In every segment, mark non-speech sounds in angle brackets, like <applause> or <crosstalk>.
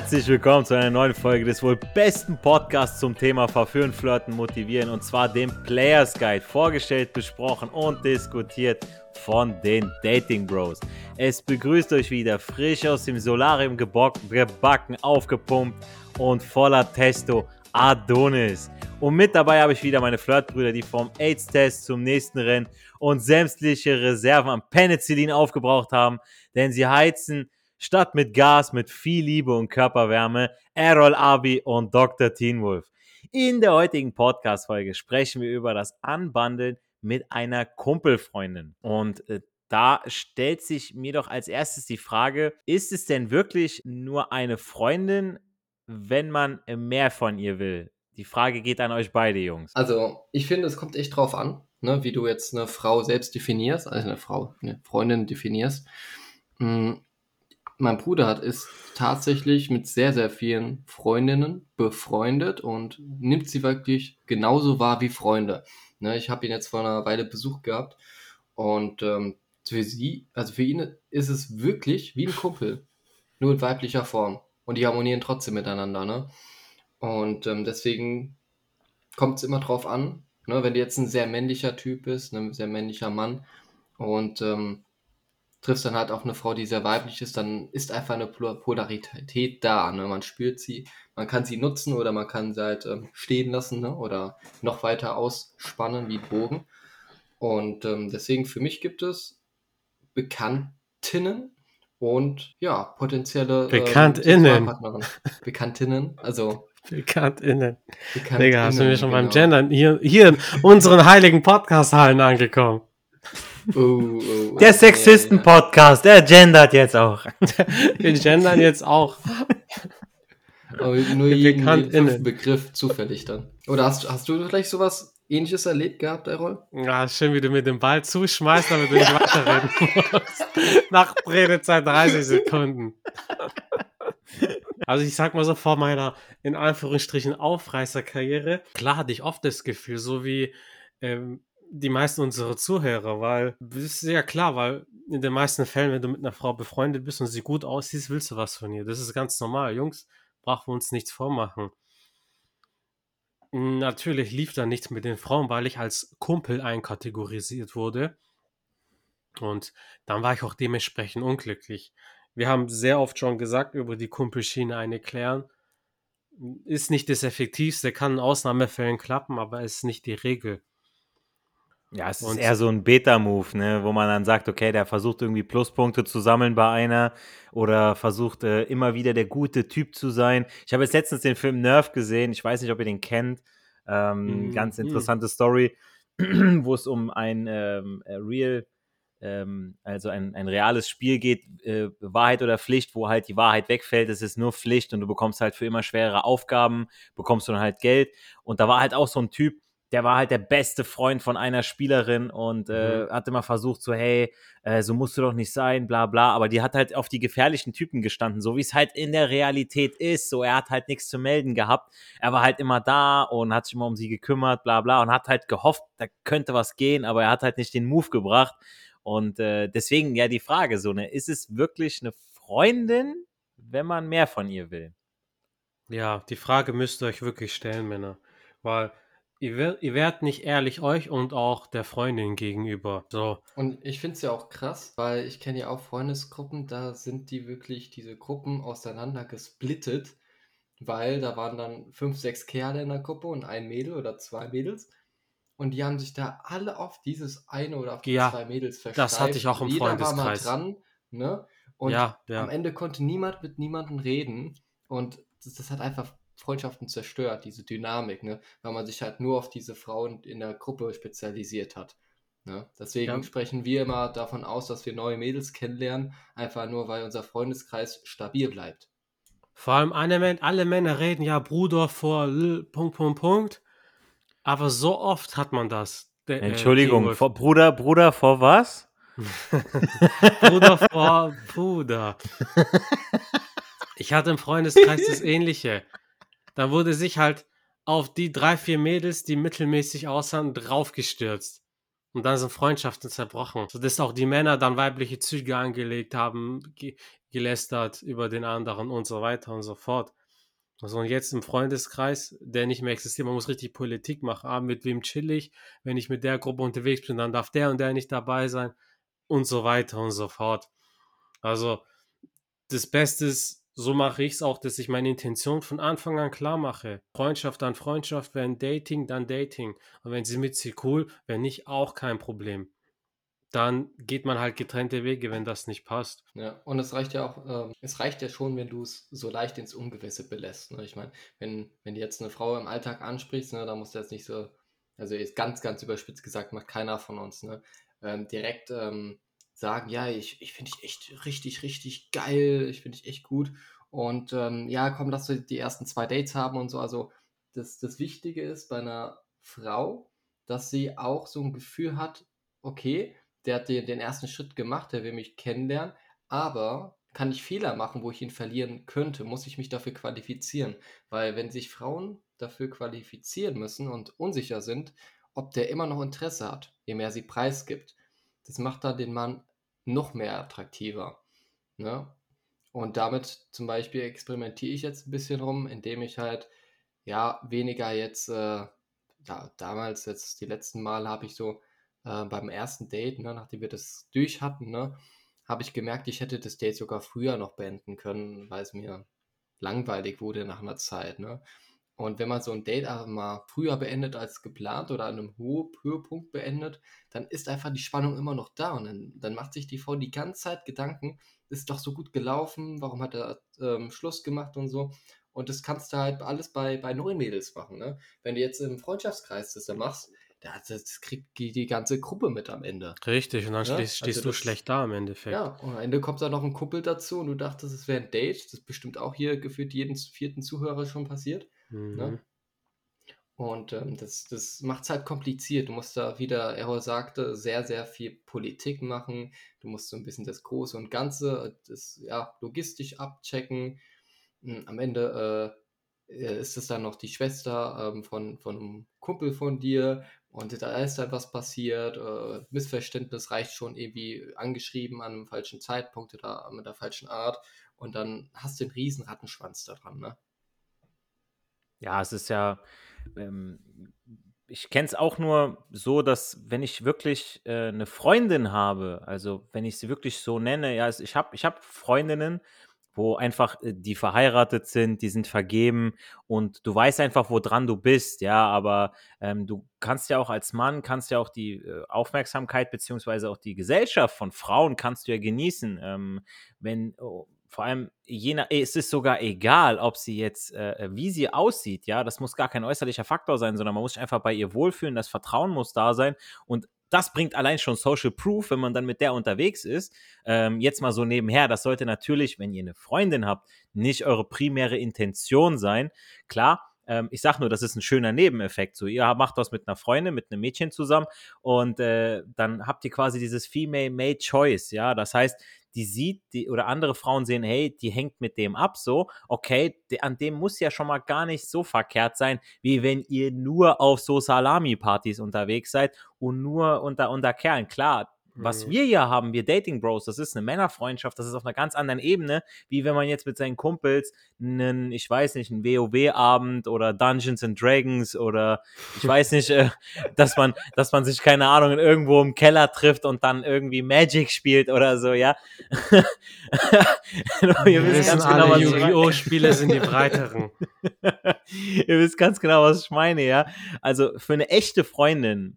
Herzlich willkommen zu einer neuen Folge des wohl besten Podcasts zum Thema Verführen, Flirten, Motivieren und zwar dem Players Guide. Vorgestellt, besprochen und diskutiert von den Dating Bros. Es begrüßt euch wieder frisch aus dem Solarium gebacken, aufgepumpt und voller Testo Adonis. Und mit dabei habe ich wieder meine Flirtbrüder, die vom AIDS-Test zum nächsten Rennen und sämtliche Reserven an Penicillin aufgebraucht haben, denn sie heizen statt mit Gas mit viel Liebe und Körperwärme Errol Abi und Dr. Teen Wolf. In der heutigen Podcast-Folge sprechen wir über das Anbandeln mit einer Kumpelfreundin. Und äh, da stellt sich mir doch als erstes die Frage, ist es denn wirklich nur eine Freundin, wenn man mehr von ihr will? Die Frage geht an euch beide, Jungs. Also, ich finde, es kommt echt drauf an, ne, wie du jetzt eine Frau selbst definierst, also eine Frau, eine Freundin definierst. Mein Bruder hat ist tatsächlich mit sehr, sehr vielen Freundinnen befreundet und nimmt sie wirklich genauso wahr wie Freunde. Ne, ich habe ihn jetzt vor einer Weile Besuch gehabt und ähm, für sie, also für ihn ist es wirklich wie ein Kumpel, nur in weiblicher Form. Und die harmonieren trotzdem miteinander. Ne? Und ähm, deswegen kommt es immer drauf an, ne, wenn du jetzt ein sehr männlicher Typ bist, ein sehr männlicher Mann und ähm, triffst dann halt auf eine Frau, die sehr weiblich ist, dann ist einfach eine Polarität da. Ne? Man spürt sie, man kann sie nutzen oder man kann sie halt ähm, stehen lassen ne? oder noch weiter ausspannen wie Bogen. Und ähm, deswegen für mich gibt es Bekanntinnen und ja, potenzielle ähm, Bekanntinnen. Bekanntinnen, also Bekanntinnen. Bekanntinnen. Digga, hast du mir schon genau. beim Gendern hier, hier in unseren heiligen Podcast-Hallen angekommen? Oh, oh, oh, der Sexisten-Podcast, der gendert jetzt auch. <laughs> Wir gendern jetzt auch. Aber nur jeden, jeden Begriff zufällig dann. Oder hast, hast du vielleicht sowas ähnliches erlebt gehabt, Errol? Ja, schön, wie du mir den Ball zuschmeißt, damit du nicht weiterreden musst. <laughs> Nach Redezeit 30 Sekunden. Also ich sag mal so, vor meiner, in Anführungsstrichen, Aufreißerkarriere, klar hatte ich oft das Gefühl, so wie ähm, die meisten unserer Zuhörer, weil das ist ja klar, weil in den meisten Fällen, wenn du mit einer Frau befreundet bist und sie gut aussieht, willst du was von ihr. Das ist ganz normal. Jungs, brauchen wir uns nichts vormachen. Natürlich lief da nichts mit den Frauen, weil ich als Kumpel einkategorisiert wurde. Und dann war ich auch dementsprechend unglücklich. Wir haben sehr oft schon gesagt, über die Kumpelschiene eine klären. Ist nicht das Effektivste, kann in Ausnahmefällen klappen, aber ist nicht die Regel. Ja, es ist eher so ein Beta-Move, ne, wo man dann sagt, okay, der versucht irgendwie Pluspunkte zu sammeln bei einer oder versucht äh, immer wieder der gute Typ zu sein. Ich habe jetzt letztens den Film Nerf gesehen, ich weiß nicht, ob ihr den kennt. Ähm, mhm. Ganz interessante Story, <clears throat> wo es um ein ähm, äh, Real, ähm, also ein, ein reales Spiel geht, äh, Wahrheit oder Pflicht, wo halt die Wahrheit wegfällt, es ist nur Pflicht und du bekommst halt für immer schwere Aufgaben, bekommst du dann halt Geld. Und da war halt auch so ein Typ, der war halt der beste Freund von einer Spielerin und äh, mhm. hat immer versucht, so, hey, äh, so musst du doch nicht sein, bla bla. Aber die hat halt auf die gefährlichen Typen gestanden, so wie es halt in der Realität ist. So, er hat halt nichts zu melden gehabt. Er war halt immer da und hat sich immer um sie gekümmert, bla bla, und hat halt gehofft, da könnte was gehen, aber er hat halt nicht den Move gebracht. Und äh, deswegen ja die Frage so, ne, ist es wirklich eine Freundin, wenn man mehr von ihr will? Ja, die Frage müsst ihr euch wirklich stellen, Männer. Weil Ihr, wer ihr werdet nicht ehrlich euch und auch der Freundin gegenüber. So. Und ich finde es ja auch krass, weil ich kenne ja auch Freundesgruppen, da sind die wirklich diese Gruppen auseinander gesplittet, weil da waren dann fünf, sechs Kerle in der Gruppe und ein Mädel oder zwei Mädels. Und die haben sich da alle auf dieses eine oder auf die ja, zwei Mädels versteift. Das hatte ich auch im Jeder Freundeskreis. war mal dran, ne? Und ja, ja. am Ende konnte niemand mit niemandem reden. Und das, das hat einfach Freundschaften zerstört, diese Dynamik, ne? weil man sich halt nur auf diese Frauen in der Gruppe spezialisiert hat. Ne? Deswegen ja. sprechen wir immer davon aus, dass wir neue Mädels kennenlernen, einfach nur, weil unser Freundeskreis stabil bleibt. Vor allem alle, alle Männer reden ja Bruder vor L, Punkt, Punkt, Punkt. Aber so oft hat man das. Der, äh, Entschuldigung, äh, vor Bruder, Bruder vor was? <laughs> Bruder vor Bruder. <laughs> Ich hatte im Freundeskreis das Ähnliche. Da wurde sich halt auf die drei, vier Mädels, die mittelmäßig aussahen, draufgestürzt. Und dann sind Freundschaften zerbrochen. Sodass auch die Männer dann weibliche Züge angelegt haben, gelästert über den anderen und so weiter und so fort. Also und jetzt im Freundeskreis, der nicht mehr existiert, man muss richtig Politik machen. Ah, mit wem chill ich? Wenn ich mit der Gruppe unterwegs bin, dann darf der und der nicht dabei sein und so weiter und so fort. Also das Beste ist, so mache ich es auch, dass ich meine Intention von Anfang an klar mache. Freundschaft dann Freundschaft, wenn Dating, dann Dating. Und wenn sie mit sie cool, wenn nicht, auch kein Problem dann geht man halt getrennte Wege, wenn das nicht passt. Ja, und es reicht ja auch, äh, es reicht ja schon, wenn du es so leicht ins Ungewisse belässt. Ne? Ich meine, wenn, wenn du jetzt eine Frau im Alltag ansprichst, ne, da musst du jetzt nicht so, also jetzt ganz, ganz überspitzt gesagt, macht keiner von uns, ne, ähm, direkt ähm, sagen, ja, ich, ich finde dich echt richtig, richtig geil, ich finde dich echt gut. Und ähm, ja, komm, lass wir die ersten zwei Dates haben und so. Also das, das Wichtige ist bei einer Frau, dass sie auch so ein Gefühl hat, okay, der hat den, den ersten Schritt gemacht, der will mich kennenlernen, aber kann ich Fehler machen, wo ich ihn verlieren könnte, muss ich mich dafür qualifizieren. Weil wenn sich Frauen dafür qualifizieren müssen und unsicher sind, ob der immer noch Interesse hat, je mehr sie preisgibt, das macht dann den Mann noch mehr attraktiver. Ne? Und damit zum Beispiel experimentiere ich jetzt ein bisschen rum, indem ich halt ja weniger jetzt, äh, ja, damals jetzt die letzten Mal habe ich so äh, beim ersten Date, ne, nachdem wir das durch hatten, ne, habe ich gemerkt, ich hätte das Date sogar früher noch beenden können, weil es mir langweilig wurde nach einer Zeit. Ne? Und wenn man so ein Date aber mal früher beendet als geplant oder an einem Höhe Höhepunkt beendet, dann ist einfach die Spannung immer noch da. Und dann, dann macht sich die Frau die ganze Zeit Gedanken, ist doch so gut gelaufen, warum hat er ähm, Schluss gemacht und so. Und das kannst du halt alles bei, bei neuen Mädels machen. Ne? Wenn du jetzt im Freundschaftskreis das dann machst, das kriegt die ganze Gruppe mit am Ende. Richtig, und dann ja? stehst, stehst also du schlecht da im Endeffekt. Ja, und am Ende kommt da noch ein Kumpel dazu und du dachtest, es wäre ein Date. Das ist bestimmt auch hier gefühlt jeden vierten Zuhörer schon passiert. Ne? Mhm. Ne? Und ähm, das, das macht es halt kompliziert. Du musst da, wie der Errol sagte, sehr, sehr viel Politik machen. Du musst so ein bisschen das Große und Ganze, das ja, logistisch abchecken. Hm, am Ende äh, äh, ist es dann noch die Schwester ähm, von, von einem Kumpel von dir und da ist halt was passiert, äh, Missverständnis reicht schon irgendwie angeschrieben an einem falschen Zeitpunkt oder mit der falschen Art und dann hast du den riesen Rattenschwanz da dran, ne? Ja, es ist ja, ähm, ich kenne es auch nur so, dass wenn ich wirklich äh, eine Freundin habe, also wenn ich sie wirklich so nenne, ja, ich habe ich hab Freundinnen, wo einfach äh, die verheiratet sind, die sind vergeben und du weißt einfach, woran du bist, ja, aber ähm, du kannst ja auch als Mann, kannst ja auch die äh, Aufmerksamkeit beziehungsweise auch die Gesellschaft von Frauen kannst du ja genießen, ähm, wenn, oh, vor allem, je nach, es ist sogar egal, ob sie jetzt, äh, wie sie aussieht, ja, das muss gar kein äußerlicher Faktor sein, sondern man muss sich einfach bei ihr wohlfühlen, das Vertrauen muss da sein und das bringt allein schon Social Proof, wenn man dann mit der unterwegs ist. Ähm, jetzt mal so nebenher, das sollte natürlich, wenn ihr eine Freundin habt, nicht eure primäre Intention sein. Klar, ähm, ich sag nur, das ist ein schöner Nebeneffekt. So, ihr macht das mit einer Freundin, mit einem Mädchen zusammen und äh, dann habt ihr quasi dieses Female Made Choice, ja. Das heißt, die sieht, die, oder andere Frauen sehen, hey, die hängt mit dem ab, so, okay, de, an dem muss ja schon mal gar nicht so verkehrt sein, wie wenn ihr nur auf so Salami-Partys unterwegs seid und nur unter, unter Kerlen. Klar, was mhm. wir hier haben, wir Dating Bros, das ist eine Männerfreundschaft, das ist auf einer ganz anderen Ebene, wie wenn man jetzt mit seinen Kumpels einen, ich weiß nicht, einen WoW-Abend oder Dungeons and Dragons oder ich <laughs> weiß nicht, äh, dass man, dass man sich, keine Ahnung, irgendwo im Keller trifft und dann irgendwie Magic spielt oder so, ja. <laughs> Ihr wisst ganz genau, was Yu-Gi-Oh! Spiele sind die breiteren. <laughs> Ihr wisst ganz genau, was ich meine, ja. Also für eine echte Freundin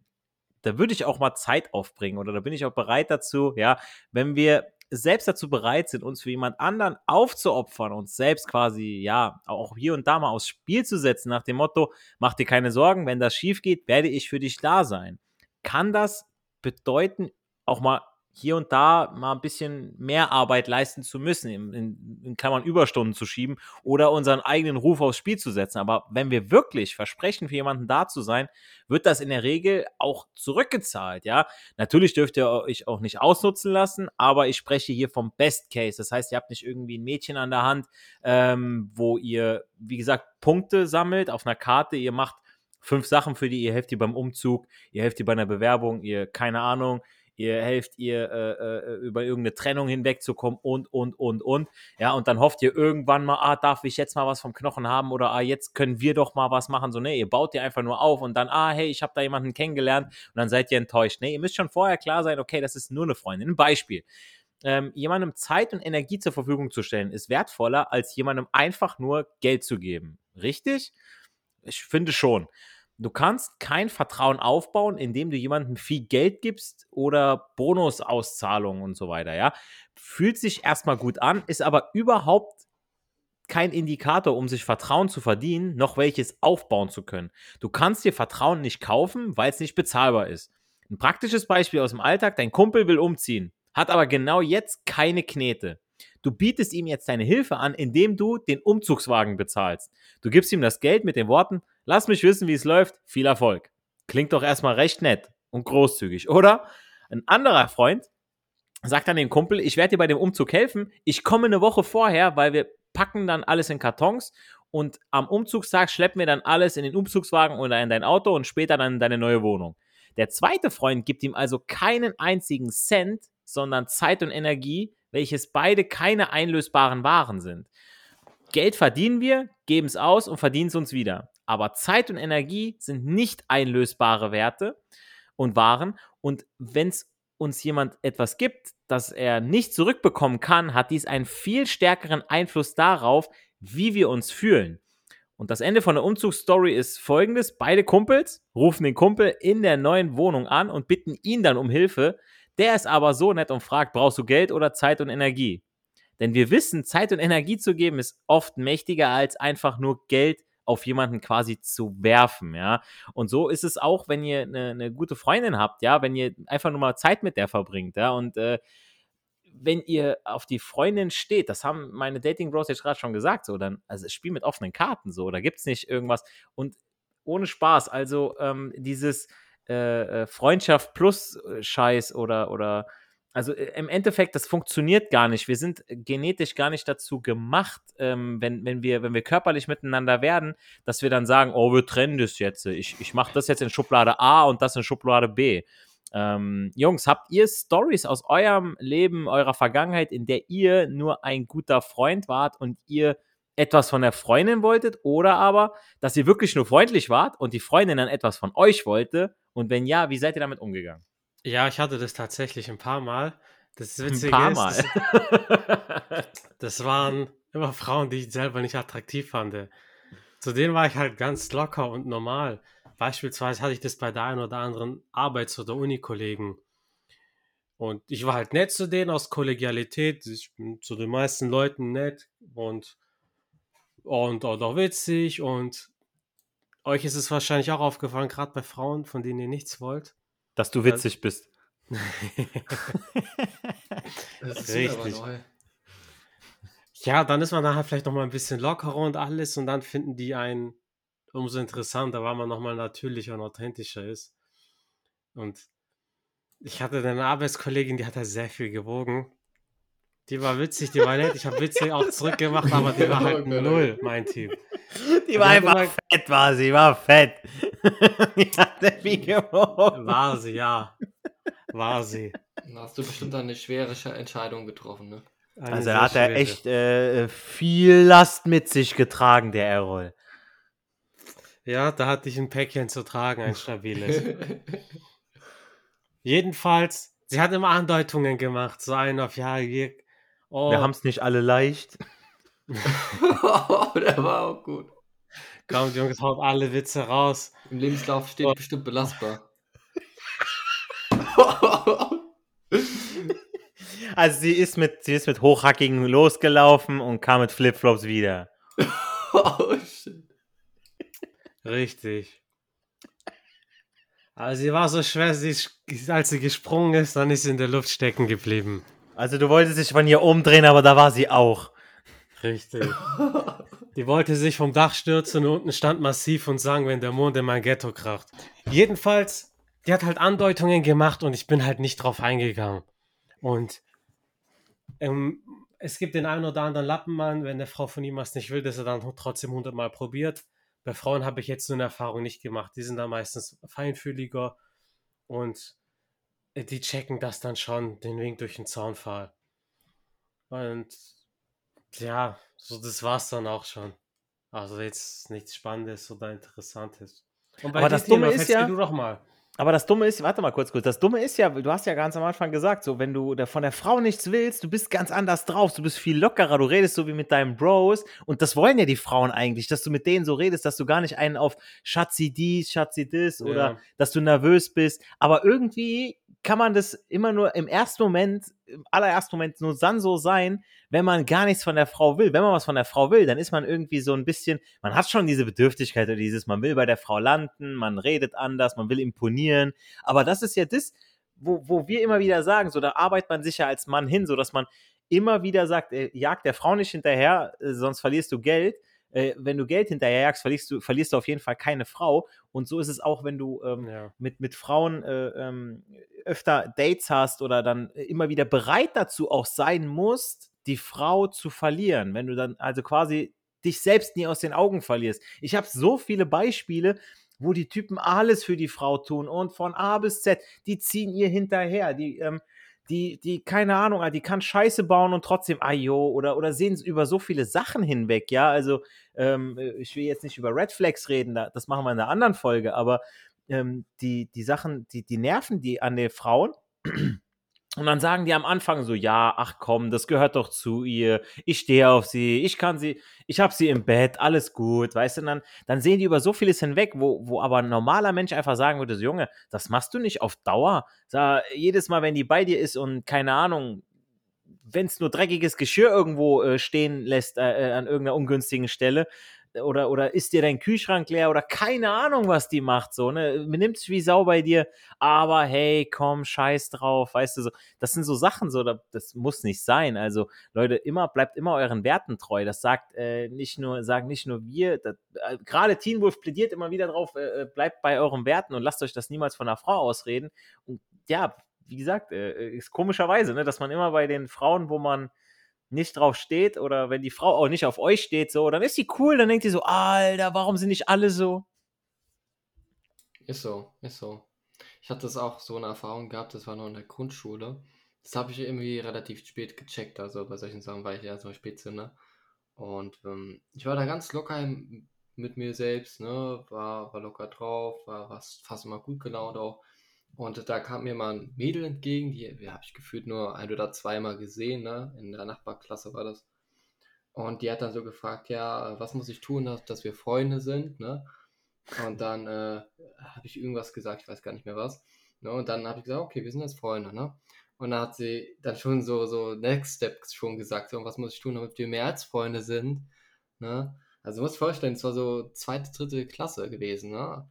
da würde ich auch mal Zeit aufbringen oder da bin ich auch bereit dazu, ja, wenn wir selbst dazu bereit sind, uns für jemand anderen aufzuopfern, uns selbst quasi, ja, auch hier und da mal aufs Spiel zu setzen, nach dem Motto, mach dir keine Sorgen, wenn das schief geht, werde ich für dich da sein. Kann das bedeuten, auch mal hier und da mal ein bisschen mehr Arbeit leisten zu müssen, in, in, in Klammern Überstunden zu schieben oder unseren eigenen Ruf aufs Spiel zu setzen. Aber wenn wir wirklich versprechen, für jemanden da zu sein, wird das in der Regel auch zurückgezahlt. Ja, natürlich dürft ihr euch auch nicht ausnutzen lassen, aber ich spreche hier vom Best Case. Das heißt, ihr habt nicht irgendwie ein Mädchen an der Hand, ähm, wo ihr, wie gesagt, Punkte sammelt auf einer Karte. Ihr macht fünf Sachen für die, ihr helft ihr beim Umzug, ihr helft ihr bei einer Bewerbung, ihr, keine Ahnung, ihr helft ihr äh, äh, über irgendeine Trennung hinwegzukommen und, und, und, und. Ja, und dann hofft ihr irgendwann mal, ah, darf ich jetzt mal was vom Knochen haben oder ah, jetzt können wir doch mal was machen. So, nee, ihr baut ihr einfach nur auf und dann, ah, hey, ich habe da jemanden kennengelernt und dann seid ihr enttäuscht. Nee, ihr müsst schon vorher klar sein, okay, das ist nur eine Freundin. Ein Beispiel. Ähm, jemandem Zeit und Energie zur Verfügung zu stellen, ist wertvoller, als jemandem einfach nur Geld zu geben. Richtig? Ich finde schon. Du kannst kein Vertrauen aufbauen, indem du jemandem viel Geld gibst oder Bonusauszahlungen und so weiter, ja. Fühlt sich erstmal gut an, ist aber überhaupt kein Indikator, um sich Vertrauen zu verdienen, noch welches aufbauen zu können. Du kannst dir Vertrauen nicht kaufen, weil es nicht bezahlbar ist. Ein praktisches Beispiel aus dem Alltag, dein Kumpel will umziehen, hat aber genau jetzt keine Knete. Du bietest ihm jetzt deine Hilfe an, indem du den Umzugswagen bezahlst. Du gibst ihm das Geld mit den Worten, lass mich wissen, wie es läuft, viel Erfolg. Klingt doch erstmal recht nett und großzügig, oder? Ein anderer Freund sagt dann dem Kumpel, ich werde dir bei dem Umzug helfen, ich komme eine Woche vorher, weil wir packen dann alles in Kartons und am Umzugstag schleppen wir dann alles in den Umzugswagen oder in dein Auto und später dann in deine neue Wohnung. Der zweite Freund gibt ihm also keinen einzigen Cent, sondern Zeit und Energie, welches beide keine einlösbaren Waren sind. Geld verdienen wir, geben es aus und verdienen es uns wieder. Aber Zeit und Energie sind nicht einlösbare Werte und Waren. Und wenn es uns jemand etwas gibt, das er nicht zurückbekommen kann, hat dies einen viel stärkeren Einfluss darauf, wie wir uns fühlen. Und das Ende von der Umzugsstory ist folgendes: Beide Kumpels rufen den Kumpel in der neuen Wohnung an und bitten ihn dann um Hilfe, der ist aber so nett und fragt, brauchst du Geld oder Zeit und Energie? Denn wir wissen, Zeit und Energie zu geben ist oft mächtiger als einfach nur Geld auf jemanden quasi zu werfen, ja. Und so ist es auch, wenn ihr eine, eine gute Freundin habt, ja, wenn ihr einfach nur mal Zeit mit der verbringt, ja, und äh, wenn ihr auf die Freundin steht, das haben meine Dating Bros jetzt gerade schon gesagt, so, dann, also Spiel mit offenen Karten, so, da gibt es nicht irgendwas. Und ohne Spaß, also ähm, dieses, äh, äh, Freundschaft plus äh, Scheiß oder, oder also im Endeffekt, das funktioniert gar nicht. Wir sind genetisch gar nicht dazu gemacht, ähm, wenn, wenn, wir, wenn wir körperlich miteinander werden, dass wir dann sagen, oh, wir trennen das jetzt. Ich, ich mache das jetzt in Schublade A und das in Schublade B. Ähm, Jungs, habt ihr Stories aus eurem Leben, eurer Vergangenheit, in der ihr nur ein guter Freund wart und ihr etwas von der Freundin wolltet oder aber, dass ihr wirklich nur freundlich wart und die Freundin dann etwas von euch wollte und wenn ja, wie seid ihr damit umgegangen? Ja, ich hatte das tatsächlich ein paar Mal. Das Witzige ein paar ist, Mal. Das, <laughs> das, waren immer Frauen, die ich selber nicht attraktiv fand. Zu denen war ich halt ganz locker und normal. Beispielsweise hatte ich das bei der einen oder anderen Arbeits- oder Unikollegen. Und ich war halt nett zu denen aus Kollegialität. Ich bin zu den meisten Leuten nett und, und auch witzig und euch ist es wahrscheinlich auch aufgefallen, gerade bei Frauen, von denen ihr nichts wollt. Dass du witzig das bist. <laughs> das ist Richtig. Ja, dann ist man nachher vielleicht noch mal ein bisschen lockerer und alles und dann finden die einen umso interessanter, weil man noch mal natürlicher und authentischer ist. Und ich hatte eine Arbeitskollegin, die hat da sehr viel gewogen. Die war witzig, die war nett. Ich habe witzig auch zurückgemacht, aber die war halt <laughs> null, mein Team. Die war einfach immer, fett, war sie, war fett. <laughs> die hatte wie gewogen. War sie, ja. War sie. Da hast du bestimmt eine schwere Entscheidung getroffen, ne? Eine also da hat er echt äh, viel Last mit sich getragen, der Errol. Ja, da hatte ich ein Päckchen zu tragen, ein stabiles. <laughs> Jedenfalls, sie hat immer Andeutungen gemacht, so ein auf ja, wir, oh. wir haben es nicht alle leicht. Oh, <laughs> der war auch gut. Kommt, Jungs, haut alle Witze raus. Im Lebenslauf steht oh. bestimmt belastbar. <laughs> also sie ist mit, sie ist mit Hochhackigen losgelaufen und kam mit Flipflops wieder. oh shit. Richtig. Aber sie war so schwer, sie, als sie gesprungen ist, dann ist sie in der Luft stecken geblieben. Also du wolltest dich von ihr umdrehen, aber da war sie auch. Richtig. <laughs> Die wollte sich vom Dach stürzen und unten stand massiv und sang, wenn der Mond in mein Ghetto kracht. Jedenfalls, die hat halt Andeutungen gemacht und ich bin halt nicht drauf eingegangen. Und ähm, es gibt den einen oder anderen Lappenmann, wenn der Frau von ihm was nicht will, dass er dann trotzdem hundertmal probiert. Bei Frauen habe ich jetzt so eine Erfahrung nicht gemacht. Die sind da meistens feinfühliger und äh, die checken das dann schon, den Wink durch den Zaunfall. Und ja, so das war's dann auch schon. Also jetzt nichts Spannendes oder Interessantes. Und Aber das Dumme ist ja- du doch mal. Aber das Dumme ist, warte mal kurz, kurz. Das Dumme ist ja, du hast ja ganz am Anfang gesagt, so, wenn du von der Frau nichts willst, du bist ganz anders drauf, du bist viel lockerer, du redest so wie mit deinen Bros. Und das wollen ja die Frauen eigentlich, dass du mit denen so redest, dass du gar nicht einen auf Schatzi dies, Schatzi das oder Ja. dass du nervös bist. Aber irgendwie kann man das immer nur im ersten Moment, im allerersten Moment nur dann so sein, wenn man gar nichts von der Frau will. Wenn man was von der Frau will, dann ist man irgendwie so ein bisschen, man hat schon diese Bedürftigkeit oder dieses, man will bei der Frau landen, man redet anders, man will imponieren. Aber das ist ja das, wo, wo wir immer wieder sagen, so da arbeitet man sich ja als Mann hin, so dass man immer wieder sagt, äh, jag der Frau nicht hinterher, äh, sonst verlierst du Geld. Äh, wenn du Geld hinterherjagst, verlierst du, verlierst du auf jeden Fall keine Frau. Und so ist es auch, wenn du ähm, Ja. mit, mit Frauen äh, ähm, öfter Dates hast oder dann immer wieder bereit dazu auch sein musst, die Frau zu verlieren. Wenn du dann also quasi dich selbst nie aus den Augen verlierst. Ich habe so viele Beispiele, wo die Typen alles für die Frau tun und von A bis Z, die ziehen ihr hinterher, die, ähm, die, die, keine Ahnung, die kann Scheiße bauen und trotzdem, ayo, oder, oder sehen über so viele Sachen hinweg, ja, also ähm, ich will jetzt nicht über Red Flags reden, da, das machen wir in einer anderen Folge, aber ähm, die, die Sachen, die, die nerven die an den Frauen. Und dann sagen die am Anfang so, ja, ach komm, das gehört doch zu ihr. Ich stehe auf sie, ich kann sie, ich habe sie im Bett, alles gut, weißt du? Dann, dann sehen die über so vieles hinweg, wo, wo aber ein normaler Mensch einfach sagen würde, so, Junge, das machst du nicht auf Dauer. Sag, jedes Mal, wenn die bei dir ist und keine Ahnung, wenn es nur dreckiges Geschirr irgendwo äh, stehen lässt äh, äh, an irgendeiner ungünstigen Stelle oder, oder ist dir dein Kühlschrank leer oder keine Ahnung, was die macht, so, ne? Benimmt sich wie Sau bei dir, aber hey, komm, scheiß drauf, weißt du, so, das sind so Sachen, so, da- das muss nicht sein. Also, Leute, immer, bleibt immer euren Werten treu. Das sagt äh, nicht nur, sagen nicht nur wir, äh, gerade Teen Wolf plädiert immer wieder drauf, äh, äh, bleibt bei euren Werten und lasst euch das niemals von einer Frau ausreden. Und ja, wie gesagt, äh, ist komischerweise, ne, dass man immer bei den Frauen, wo man nicht drauf steht oder wenn die Frau auch nicht auf euch steht, so, dann ist sie cool, dann denkt ihr so, Alter, warum sind nicht alle so? Ist so, ist so. Ich hatte das auch so eine Erfahrung gehabt, das war noch in der Grundschule. Das habe ich irgendwie relativ spät gecheckt, also bei solchen Sachen war ich eher so Spätzünder. Und ähm, ich war da ganz locker im- mit mir selbst, ne, war, war locker drauf, war was, fast immer gut gelaunt auch. Und da kam mir mal ein Mädel entgegen, die, die habe ich gefühlt nur ein oder zweimal gesehen, ne, in der Nachbarklasse war das. Und die hat dann so gefragt, ja, was muss ich tun, dass, dass wir Freunde sind, ne? Und dann äh, habe ich irgendwas gesagt, ich weiß gar nicht mehr was. Ne? Und dann habe ich gesagt, okay, wir sind jetzt Freunde, ne? Und dann hat sie dann schon so, so Next Steps schon gesagt, so, was muss ich tun, damit wir mehr als Freunde sind, ne? Also du musst dir vorstellen, es war so zweite, dritte Klasse gewesen, ne?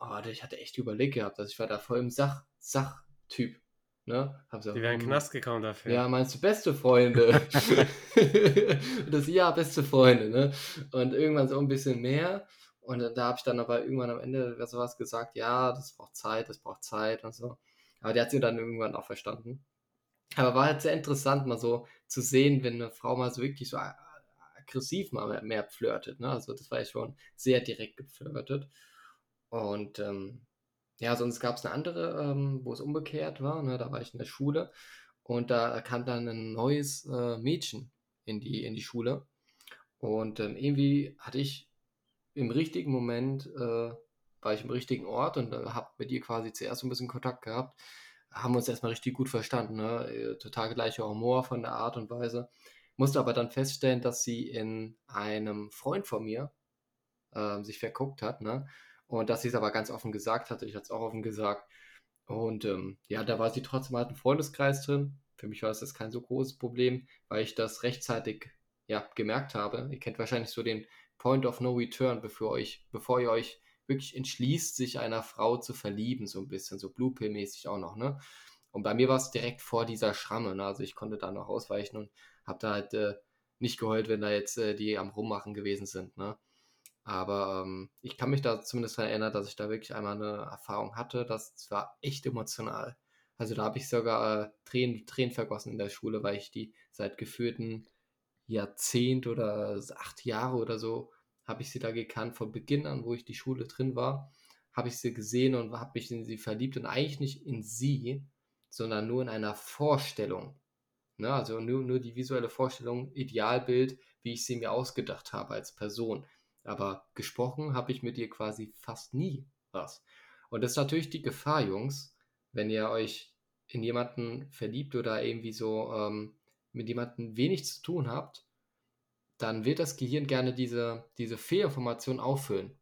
Oh, ich hatte echt überlegt gehabt, also ich war da voll im Sach, Sachtyp, ne? Hab so, Die wären Knast gekommen dafür. ja, meinst du beste Freunde? <laughs> Und das ja, beste Freunde, ne? Und irgendwann so ein bisschen mehr. Und da habe ich dann aber irgendwann am Ende sowas gesagt, ja, das braucht Zeit, das braucht Zeit und so. Aber der hat sie dann irgendwann auch verstanden. Aber war halt sehr interessant, mal so zu sehen, wenn eine Frau mal so wirklich so aggressiv mal mehr, mehr flirtet. Ne? Also das war ja schon sehr direkt geflirtet. Und ähm, ja, sonst gab es eine andere, ähm, wo es umgekehrt war. Ne? Da war ich in der Schule und da kam dann ein neues äh, Mädchen in die, in die Schule. Und ähm, irgendwie hatte ich im richtigen Moment, äh, war ich im richtigen Ort und äh, habe mit ihr quasi zuerst so ein bisschen Kontakt gehabt. Haben uns erstmal richtig gut verstanden. Ne? Äh, Total gleicher Humor von der Art und Weise. Musste aber dann feststellen, dass sie in einem Freund von mir ähm, sich verguckt hat. Ne? Und dass sie es aber ganz offen gesagt hatte. Ich hatte es auch offen gesagt. Und ähm, ja, da war sie trotzdem halt im Freundeskreis drin. Für mich war es jetzt kein so großes Problem, weil ich das rechtzeitig ja, gemerkt habe. Ihr kennt wahrscheinlich so den Point of No Return, bevor, euch, bevor ihr euch wirklich entschließt, sich einer Frau zu verlieben, so ein bisschen, so Blue Pill-mäßig auch noch, ne? Und bei mir war es direkt vor dieser Schramme, ne? Also ich konnte da noch ausweichen und habe da halt äh, nicht geheult, wenn da jetzt äh, die am Rummachen gewesen sind, ne? Aber ähm, ich kann mich da zumindest daran erinnern, dass ich da wirklich einmal eine Erfahrung hatte. Das war echt emotional. Also da habe ich sogar äh, Tränen, Tränen vergossen in der Schule, weil ich die seit geführten Jahrzehnt oder acht Jahre oder so habe ich sie da gekannt. Von Beginn an, wo ich die Schule drin war, habe ich sie gesehen und habe mich in sie verliebt und eigentlich nicht in sie, sondern nur in einer Vorstellung. Ne? Also nur, nur die visuelle Vorstellung, Idealbild, wie ich sie mir ausgedacht habe als Person. Aber gesprochen habe ich mit dir quasi fast nie was. Und das ist natürlich die Gefahr, Jungs, wenn ihr euch in jemanden verliebt oder irgendwie so ähm, mit jemandem wenig zu tun habt, dann wird das Gehirn gerne diese, diese Fehlinformation auffüllen.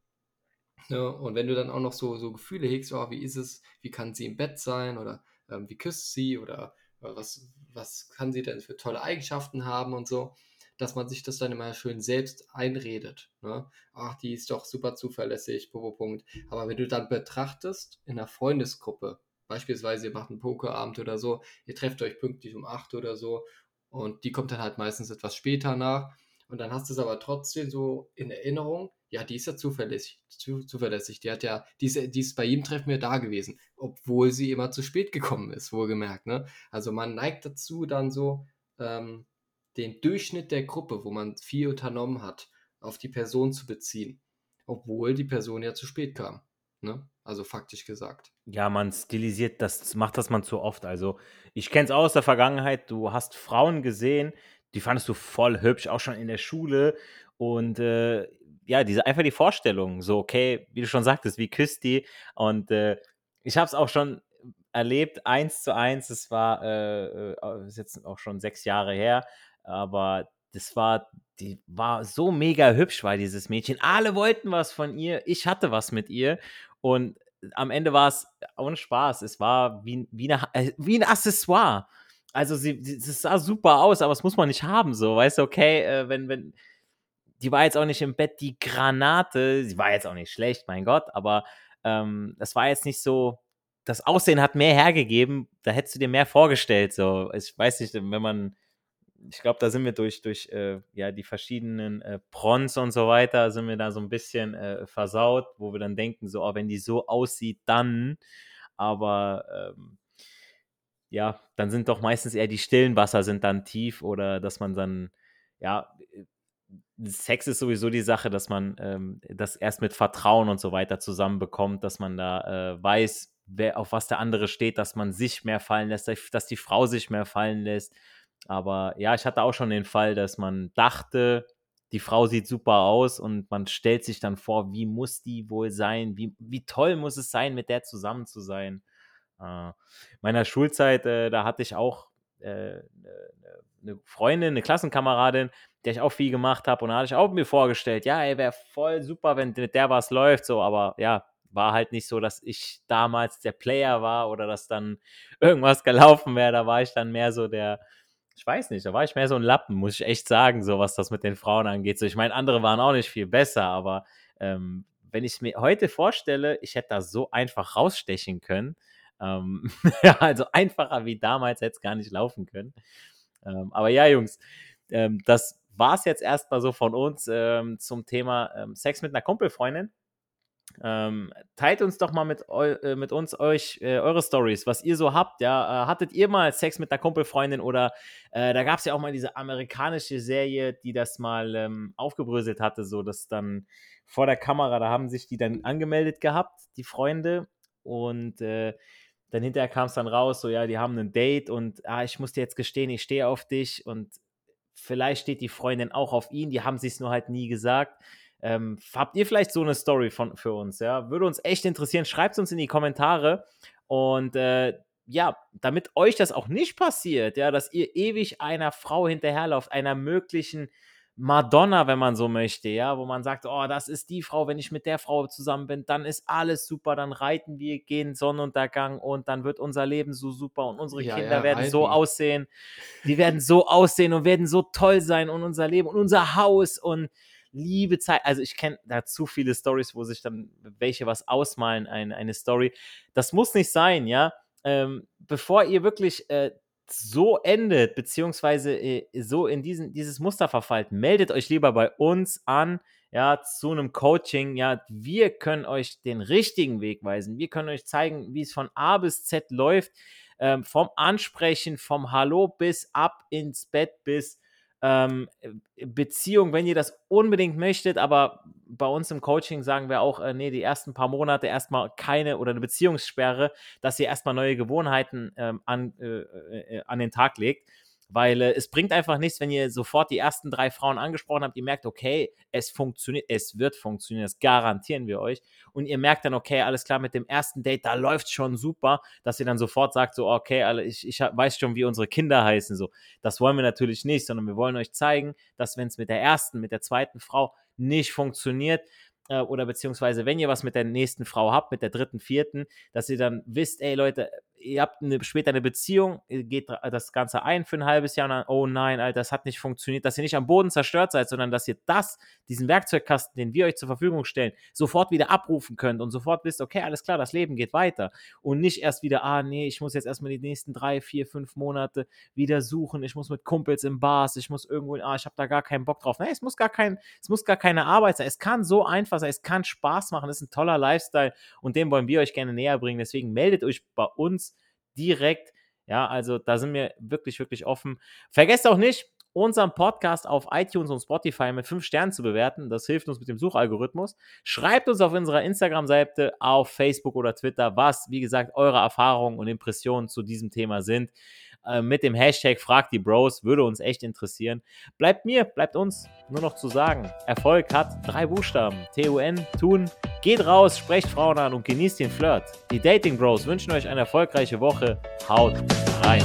Ne? Und wenn du dann auch noch so, so Gefühle hegst, oh, wie ist es, wie kann sie im Bett sein oder ähm, wie küsst sie oder äh, was, was kann sie denn für tolle Eigenschaften haben und so, dass man sich das dann immer schön selbst einredet. Ne? Ach, die ist doch super zuverlässig, Punkt. Aber wenn du dann betrachtest in einer Freundesgruppe, beispielsweise ihr macht einen Pokerabend oder so, ihr trefft euch pünktlich um 8 oder so und die kommt dann halt meistens etwas später nach und dann hast du es aber trotzdem so in Erinnerung, ja, die ist ja zuverlässig, zu, zuverlässig. Die hat ja, die ist, die ist bei jedem Treffen ja da gewesen, obwohl sie immer zu spät gekommen ist, wohlgemerkt. Ne? Also man neigt dazu, dann so ähm, den Durchschnitt der Gruppe, wo man viel unternommen hat, auf die Person zu beziehen, obwohl die Person ja zu spät kam. Ne? Also faktisch gesagt. Ja, man stilisiert, das macht das man zu oft. Also ich kenne es aus der Vergangenheit, du hast Frauen gesehen, die fandest du voll hübsch, auch schon in der Schule. Und äh, ja, diese einfach die Vorstellung, so, okay, wie du schon sagtest, wie küsst die? Und äh, ich habe es auch schon erlebt, eins zu eins, es war, äh, äh, ist jetzt auch schon sechs Jahre her, aber das war, die war so mega hübsch, war dieses Mädchen. Alle wollten was von ihr, ich hatte was mit ihr und am Ende war es ohne Spaß, es war wie, wie, eine, äh, wie ein Accessoire. Also sie, sie, sah super aus, aber es muss man nicht haben, so, weißt du, okay, äh, wenn, wenn, die war jetzt auch nicht im Bett die Granate. Sie war jetzt auch nicht schlecht, mein Gott, aber ähm, das war jetzt nicht so. Das Aussehen hat mehr hergegeben, da hättest du dir mehr vorgestellt. So, ich weiß nicht, wenn man, ich glaube, da sind wir durch, durch äh, ja, die verschiedenen äh, Prons und so weiter, sind wir da so ein bisschen äh, versaut, wo wir dann denken, so, oh, wenn die so aussieht, dann. Aber ähm, ja, dann sind doch meistens eher die stillen Wasser sind dann tief oder dass man dann, ja, Sex ist sowieso die Sache, dass man ähm, das erst mit Vertrauen und so weiter zusammenbekommt, dass man da äh, weiß, wer, auf was der andere steht, dass man sich mehr fallen lässt, dass die Frau sich mehr fallen lässt. Aber ja, ich hatte auch schon den Fall, dass man dachte, die Frau sieht super aus und man stellt sich dann vor, wie muss die wohl sein, wie, wie toll muss es sein, mit der zusammen zu sein. Äh, meiner Schulzeit, äh, da hatte ich auch äh, eine Freundin, eine Klassenkameradin, der ich auch viel gemacht habe. Und da hatte ich auch mir vorgestellt, ja, ey, wäre voll super, wenn mit der was läuft, so, aber ja, war halt nicht so, dass ich damals der Player war oder dass dann irgendwas gelaufen wäre. Da war ich dann mehr so der, ich weiß nicht, da war ich mehr so ein Lappen, muss ich echt sagen, so was das mit den Frauen angeht. So, ich meine, andere waren auch nicht viel besser, aber ähm, wenn ich mir heute vorstelle, ich hätte da so einfach rausstechen können, ähm, <laughs> also einfacher wie damals hätte es gar nicht laufen können. Ähm, aber ja, Jungs, ähm, das war es jetzt erstmal so von uns ähm, zum Thema ähm, Sex mit einer Kumpelfreundin. Ähm, teilt uns doch mal mit, äh, mit uns euch äh, eure Stories, was ihr so habt. Ja, äh, hattet ihr mal Sex mit einer Kumpelfreundin oder äh, da gab es ja auch mal diese amerikanische Serie, die das mal ähm, aufgebröselt hatte, so dass dann vor der Kamera, da haben sich die dann angemeldet gehabt, die Freunde und äh, dann hinterher kam es dann raus, so ja, die haben ein Date und ah, ich muss dir jetzt gestehen, ich stehe auf dich und vielleicht steht die Freundin auch auf ihn, die haben sich nur halt nie gesagt. Ähm, habt ihr vielleicht so eine Story von, für uns? Ja, würde uns echt interessieren. Schreibt es uns in die Kommentare und äh, ja, damit euch das auch nicht passiert, ja, dass ihr ewig einer Frau hinterherlauft, einer möglichen Madonna, wenn man so möchte, ja, wo man sagt, oh, das ist die Frau, wenn ich mit der Frau zusammen bin, dann ist alles super, dann reiten wir, gehen Sonnenuntergang und dann wird unser Leben so super und unsere ja, Kinder ja, werden reiten. so aussehen, die werden so aussehen und werden so toll sein und unser Leben und unser Haus und Liebe Zeit. Also ich kenne da zu viele Stories, wo sich dann welche was ausmalen, ein, eine Story. Das muss nicht sein, ja. Ähm, bevor ihr wirklich äh, so endet, beziehungsweise äh, so in diesen, dieses Muster verfallt, meldet euch lieber bei uns an, ja, zu einem Coaching. Ja, wir können euch den richtigen Weg weisen. Wir können euch zeigen, wie es von A bis Z läuft. Ähm, vom Ansprechen, vom Hallo bis ab ins Bett bis ähm, Beziehung, wenn ihr das unbedingt möchtet, aber bei uns im Coaching sagen wir auch, äh, nee, die ersten paar Monate erstmal keine oder eine Beziehungssperre, dass ihr erstmal neue Gewohnheiten ähm, an, äh, äh, an den Tag legt weil äh, es bringt einfach nichts, wenn ihr sofort die ersten drei Frauen angesprochen habt, ihr merkt, okay, es funktioniert, es wird funktionieren, das garantieren wir euch. Und ihr merkt dann, okay, alles klar, mit dem ersten Date, da läuft schon super, dass ihr dann sofort sagt, so, okay, ich, ich weiß schon, wie unsere Kinder heißen. So, das wollen wir natürlich nicht, sondern wir wollen euch zeigen, dass wenn es mit der ersten, mit der zweiten Frau nicht funktioniert, äh, oder beziehungsweise wenn ihr was mit der nächsten Frau habt, mit der dritten, vierten, dass ihr dann wisst, ey Leute, ihr habt eine, später eine Beziehung, geht das Ganze ein für ein halbes Jahr und dann, oh nein, Alter, das hat nicht funktioniert, dass ihr nicht am Boden zerstört seid, sondern dass ihr das, diesen Werkzeugkasten, den wir euch zur Verfügung stellen, sofort wieder abrufen könnt und sofort wisst, okay, alles klar, das Leben geht weiter und nicht erst wieder, ah nee, ich muss jetzt erstmal die nächsten drei, vier, fünf Monate wieder suchen, ich muss mit Kumpels im Bars, ich muss irgendwo, ah, ich habe da gar keinen Bock drauf. Nein, es muss gar kein, es muss gar keine Arbeit sein. Es kann so einfach sein, es kann Spaß machen, es ist ein toller Lifestyle und den wollen wir euch gerne näher bringen. Deswegen meldet euch bei uns direkt. Ja, also da sind wir wirklich, wirklich offen. Vergesst auch nicht, unseren Podcast auf iTunes und Spotify mit fünf Sternen zu bewerten. Das hilft uns mit dem Suchalgorithmus. Schreibt uns auf unserer Instagram-Seite, auf Facebook oder Twitter, was, wie gesagt, eure Erfahrungen und Impressionen zu diesem Thema sind. Äh, mit dem Hashtag Frag die Bros würde uns echt interessieren. Bleibt mir, bleibt uns nur noch zu sagen: Erfolg hat drei Buchstaben. T-U-N, tun. Geht raus, sprecht Frauen an und genießt den Flirt. Die Dating Bros wünschen euch eine erfolgreiche Woche. Haut rein.